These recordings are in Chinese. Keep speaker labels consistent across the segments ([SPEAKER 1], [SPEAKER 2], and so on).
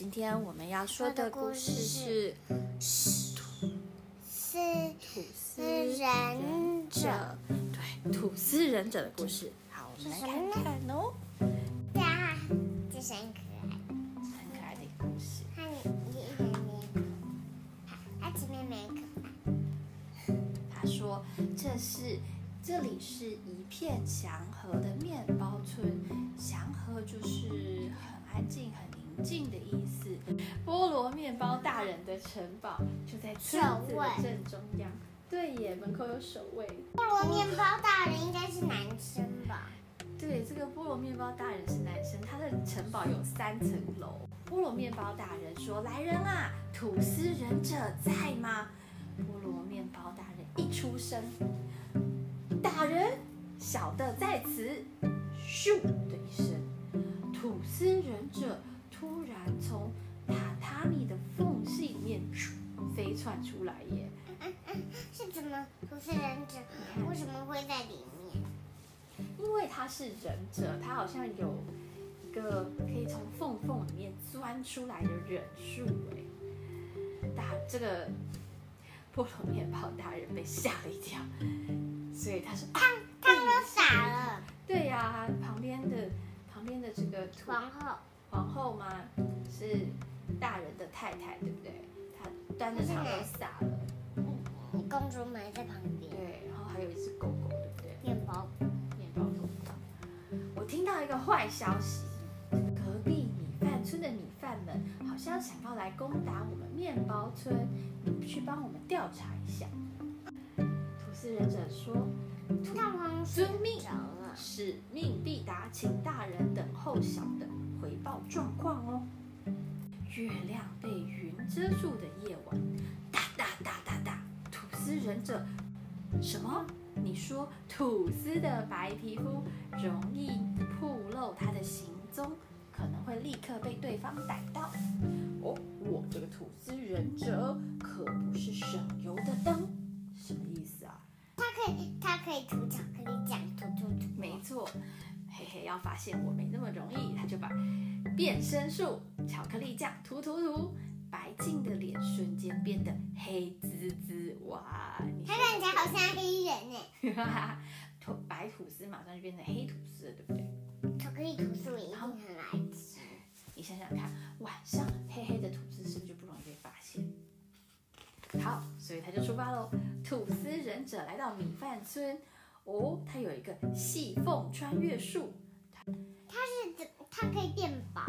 [SPEAKER 1] 今天我们要说的故事是
[SPEAKER 2] 是
[SPEAKER 1] 土司
[SPEAKER 2] 忍者。
[SPEAKER 1] 对，土司忍者的故事。好，我们来看看哦，
[SPEAKER 2] 对啊，这是很可爱，
[SPEAKER 1] 很可爱的一个故事。
[SPEAKER 2] 它也一点点，它前面没可爱。
[SPEAKER 1] 他说：“这是这里是一片祥和的面包村，祥和就是很安静、很宁静的意思。菠萝面包大人的城堡就在村子的正中央。对耶，门口有守卫。
[SPEAKER 2] 菠萝面包大人应该是男生吧？
[SPEAKER 1] 对，这个菠萝面包大人是男生，他的城堡有三层楼。菠萝面包大人说：‘来人啊，吐司忍者在吗？’菠萝面包大人一出声，大人，小的在此。咻的一声，
[SPEAKER 2] 是忍者为什么会在里面？
[SPEAKER 1] 因为他是忍者，他好像有一个可以从缝缝里面钻出来的忍术哎。大这个菠萝面包大人被吓了一跳，所以他说啊，
[SPEAKER 2] 他都傻了。
[SPEAKER 1] 对呀、旁边的旁边的这个
[SPEAKER 2] 皇后，
[SPEAKER 1] 皇后嘛是大人的太太，对不对？他端着茶都洒了，
[SPEAKER 2] 公主埋在旁边，
[SPEAKER 1] 对，然后还有一只狗狗，对不对？
[SPEAKER 2] 面包
[SPEAKER 1] 面包狗狗。我听到一个坏消息，隔壁米饭村的米饭们好像想要来攻打我们面包村，你去帮我们调查一下。吐司忍者说
[SPEAKER 2] 大王睡
[SPEAKER 1] 遵命：“。使命必达，请大人等候小的回报状况哦。”月亮被云遮住的夜晚，忍者，什么？你说吐司的白皮肤容易暴露他的行踪，可能会立刻被对方逮到。哦，我这个吐司忍者可不是省油的灯，什么意思啊？
[SPEAKER 2] 它可以，它可以涂巧克力酱，涂涂涂。
[SPEAKER 1] 没错，嘿嘿，要发现我没那么容易，他就把变身术、巧克力酱涂涂涂，白净的脸瞬间变得黑滋滋，哇！你
[SPEAKER 2] 它看起来好像黑人呢。
[SPEAKER 1] 像吐白吐司马上就变成黑吐司了，对不对？
[SPEAKER 2] 巧克力吐司我一定很爱吃。
[SPEAKER 1] 你想想看，晚上黑黑的吐司是不是就不容易被发现？好，所以他就出发喽。吐司忍者来到米饭村，哦，他有一个细缝穿越术。
[SPEAKER 2] 它是怎？它可以变薄。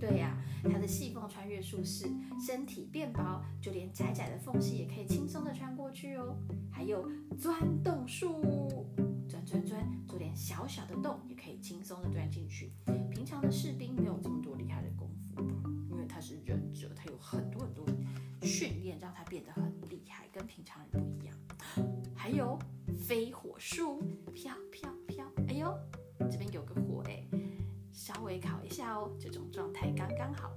[SPEAKER 1] 对呀、它的细缝穿越术是身体变薄，就连窄窄的缝隙也可以轻松的穿过去哦。还有钻洞术，钻钻钻，就连小小的洞也可以轻松的钻进去。平常的士兵没有这么多厉害的功夫，因为他是忍者，他有很多很多训练，让他变得很厉害，跟平常人不一样。还有飞火术，飘飘飘，哎呦，这边有个火。稍微烤一下哦，这种状态刚刚好。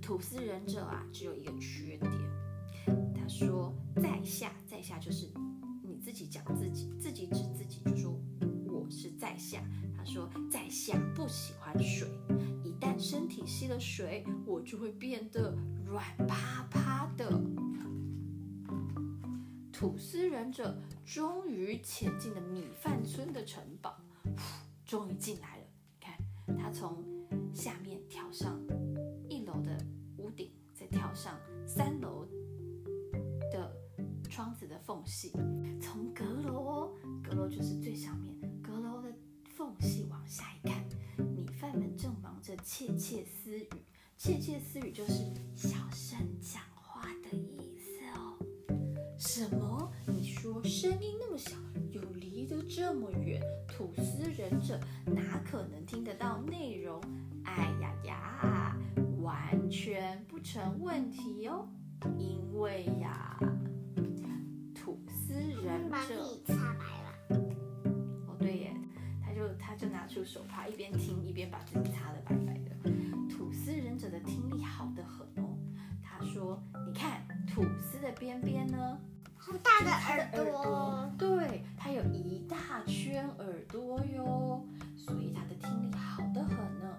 [SPEAKER 1] 吐司忍者啊，只有一个缺点，他说在下，在下就是你自己讲自己，自己指自己，就说我是在下。他说在下不喜欢水，一旦身体吸了水，我就会变得软趴趴的。吐司忍者终于潜进了米饭村的城堡，终于进来了。他从下面跳上一楼的屋顶，再跳上三楼的窗子的缝隙，从阁楼哦，阁楼就是最上面，阁楼的缝隙往下一看，米饭们正忙着窃窃私语。窃窃私语就是小声讲话的意思哦。什么？你说声音那么小，又离得这么远，吐司忍者哪可能听得到成问题哦，因为呀，吐司忍者
[SPEAKER 2] 己擦白了。
[SPEAKER 1] 哦对耶，他就他就拿出手帕，一边听一边把自己擦得白白的。吐司忍者的听力好得很哦，他说：“你看吐司的边边呢，
[SPEAKER 2] 好大的耳朵，
[SPEAKER 1] 对，它有一大圈耳朵哟，所以它的听力好得很呢。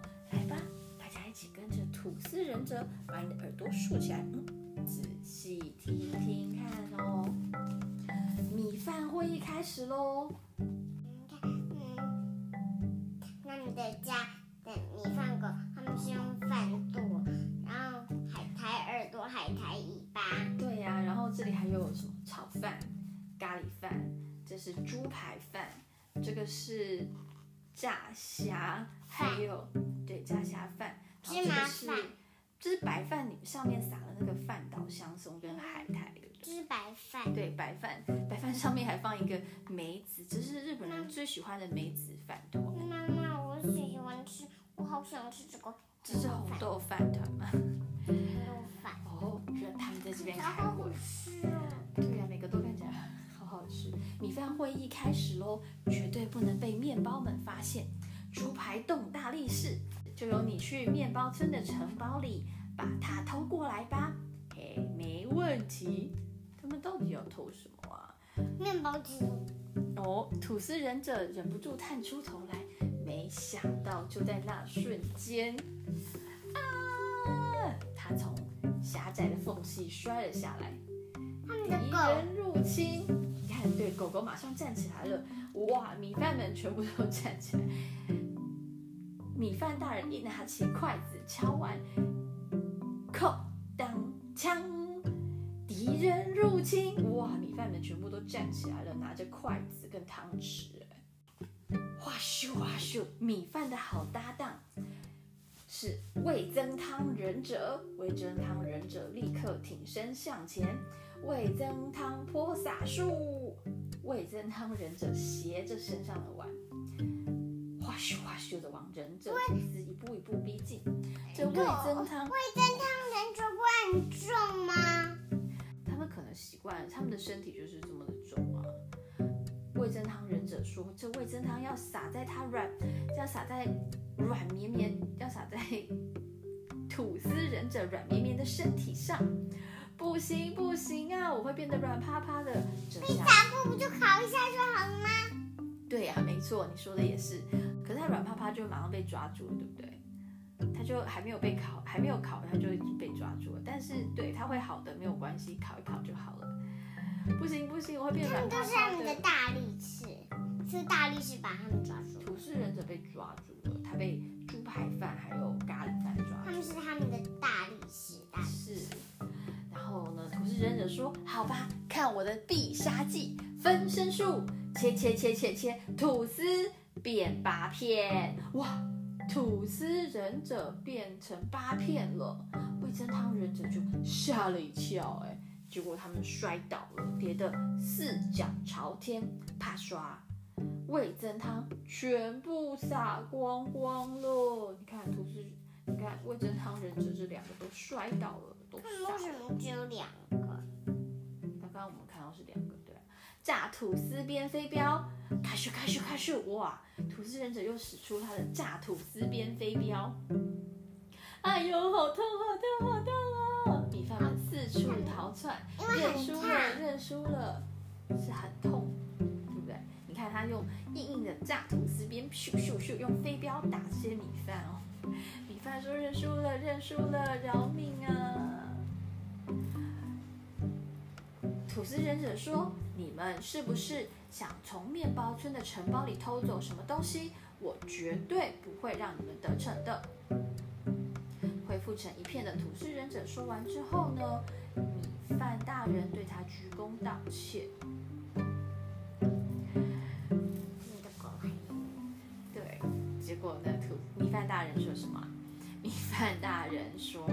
[SPEAKER 1] 起跟着吐司忍者，把你的耳朵竖起来，嗯，仔细听听看哦。米饭会议开始喽。
[SPEAKER 2] 嗯，那你的家的米饭狗，他们是用饭做，然后海苔耳朵、海苔尾巴。
[SPEAKER 1] 对呀、然后这里还有什么炒饭、咖喱饭，这是猪排饭，这个是炸虾，还有对炸虾饭，然后这
[SPEAKER 2] 芝麻
[SPEAKER 1] 个是
[SPEAKER 2] 饭
[SPEAKER 1] 这是白饭里上面撒了那个饭岛香松跟海苔，对不对？
[SPEAKER 2] 这是白饭，
[SPEAKER 1] 对，白饭，白饭上面还放一个梅子，这是日本人最喜欢的梅子饭团，
[SPEAKER 2] 妈妈，我喜欢吃，我好想吃这个
[SPEAKER 1] 这是红豆饭团吗？
[SPEAKER 2] 红 豆饭，
[SPEAKER 1] 哦，原来他们在这边
[SPEAKER 2] 好好
[SPEAKER 1] 开会。
[SPEAKER 2] 吃哦。
[SPEAKER 1] 对呀、每个都看起来好好吃。米饭会议开始喽，绝对不能被面包们发现。猪排洞大力士，就由你去面包村的城堡里把它偷过来吧。嘿，没问题。他们到底要偷什么啊？
[SPEAKER 2] 面包机，
[SPEAKER 1] 哦，吐司忍者忍不住探出头来，没想到就在那瞬间，啊！他从狭窄的缝隙摔了下来。敌人入侵，你看，对，狗狗马上站起来了。哇，米饭们全部都站起来。米饭大人一拿起筷子，敲完，枪，敌人入侵。哇，米饭们全部都站起来了，拿着筷子跟汤匙。哇咻哇咻，米饭的好搭档是味增汤忍者。味增汤忍者立刻挺身向前，味增汤泼洒术。味增汤忍者斜着身上的碗，哗咻哗咻的往忍者一步一步逼近。这味增汤，
[SPEAKER 2] 味增
[SPEAKER 1] 习惯了，他们的身体就是这么的重啊。味增汤忍者说：“这味增汤要撒在它软，要撒在软绵绵，要撒在吐司忍者软绵绵的身体上。不行不行啊，我会变得软趴趴的。这下
[SPEAKER 2] 打过不就烤一下就好了吗？
[SPEAKER 1] 对呀、没错，你说的也是。可是它软趴趴就马上被抓住了，对不对？他就还没有被烤，还没有烤，他就已经被抓住了。但是对，他会好的，没有关系，烤一烤就好了。不行不行，我会变软趴
[SPEAKER 2] 他们都是他
[SPEAKER 1] 趴
[SPEAKER 2] 们的大力士，是大力士把他们抓住。
[SPEAKER 1] 土司忍者被抓住了，他被猪排饭还有咖喱饭抓住。
[SPEAKER 2] 他们是他们的大力士，大力士。
[SPEAKER 1] 是，然后呢，土司忍者说：“好吧，看我的必杀技——分身术，切切切切切，吐司变八片，哇！”吐司忍者变成八片了，味噌汤忍者就吓了一跳，哎，结果他们摔倒了，跌得四脚朝天，啪刷，味噌汤全部洒光光了。你看吐司，你看味噌汤忍者这两个都摔倒了，都
[SPEAKER 2] 为什。么只有两个？
[SPEAKER 1] 刚刚我们看到是两个，对啊，炸吐司边飞镖，开咻开咻，哇！吐司忍者又使出他的炸吐司边飞镖，哎呦，好痛好痛好痛哦！米饭们四处逃窜，认输了。认输了，是很痛，对不对？你看他用硬硬的炸吐司边咻咻咻用飞镖打这些米饭哦，米饭说认输了认输了，饶命啊！吐司忍者说：“你们是不是想从面包村的城堡里偷走什么东西？我绝对不会让你们得逞的。”恢复成一片的吐司忍者说完之后呢，米饭大人对他鞠躬道歉。对，结果呢，吐米饭大人说什么？米饭大人说：“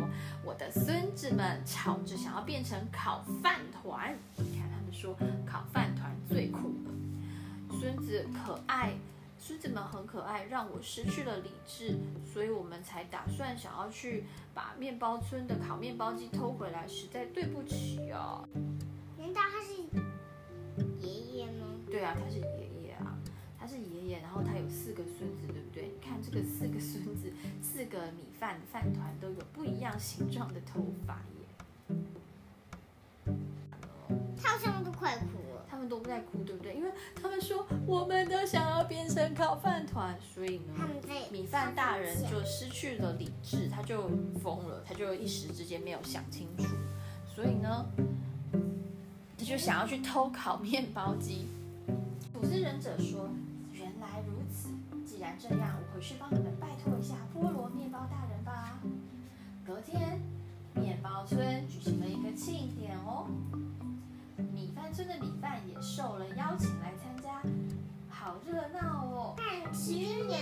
[SPEAKER 1] 我的孙子们吵着想要变成烤饭团。你看他们说烤饭团最酷了，孙子可爱，孙子们很可爱，让我失去了理智，所以我们才打算想要去把面包村的烤面包机偷回来，实在对不起哦。
[SPEAKER 2] 难道他是爷爷吗？
[SPEAKER 1] 对啊，他是爷爷啊，他是爷爷，然后他有四个孙子，对不对？你看这个四个孙子，四个米饭饭团都有不一样形状的头发耶。
[SPEAKER 2] 他好像都快哭了。
[SPEAKER 1] 他们都不在哭，对不对？因为他们说我们都想要变成烤饭团，所以呢，米饭大人就失去了理智，他就疯了，他就一时之间没有想清楚，所以呢，他就想要去偷烤面包机。吐司忍者说：“原来如此，既然这样，我回去帮你们拜托一下菠萝面包大人吧。”隔天，面包村举行了一个庆典哦，米饭村的米饭也受了邀请来参加，好热闹哦！
[SPEAKER 2] 看吃
[SPEAKER 1] 耶，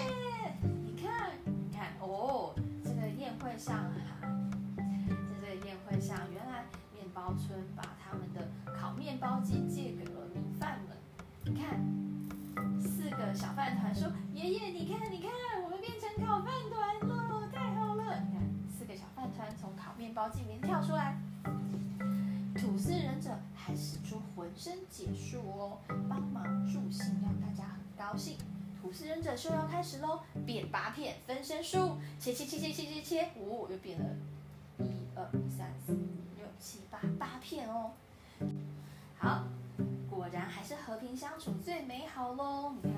[SPEAKER 1] 你看，你看哦，这个宴会上烤面包机里面跳出来。吐司忍者还使出浑身解数哦，帮忙助兴，让大家很高兴。吐司忍者秀要开始喽！变八片分身术，切切切切切切切，哦，又变了一二三四五六七八八片哦。好，果然还是和平相处最美好喽！你看，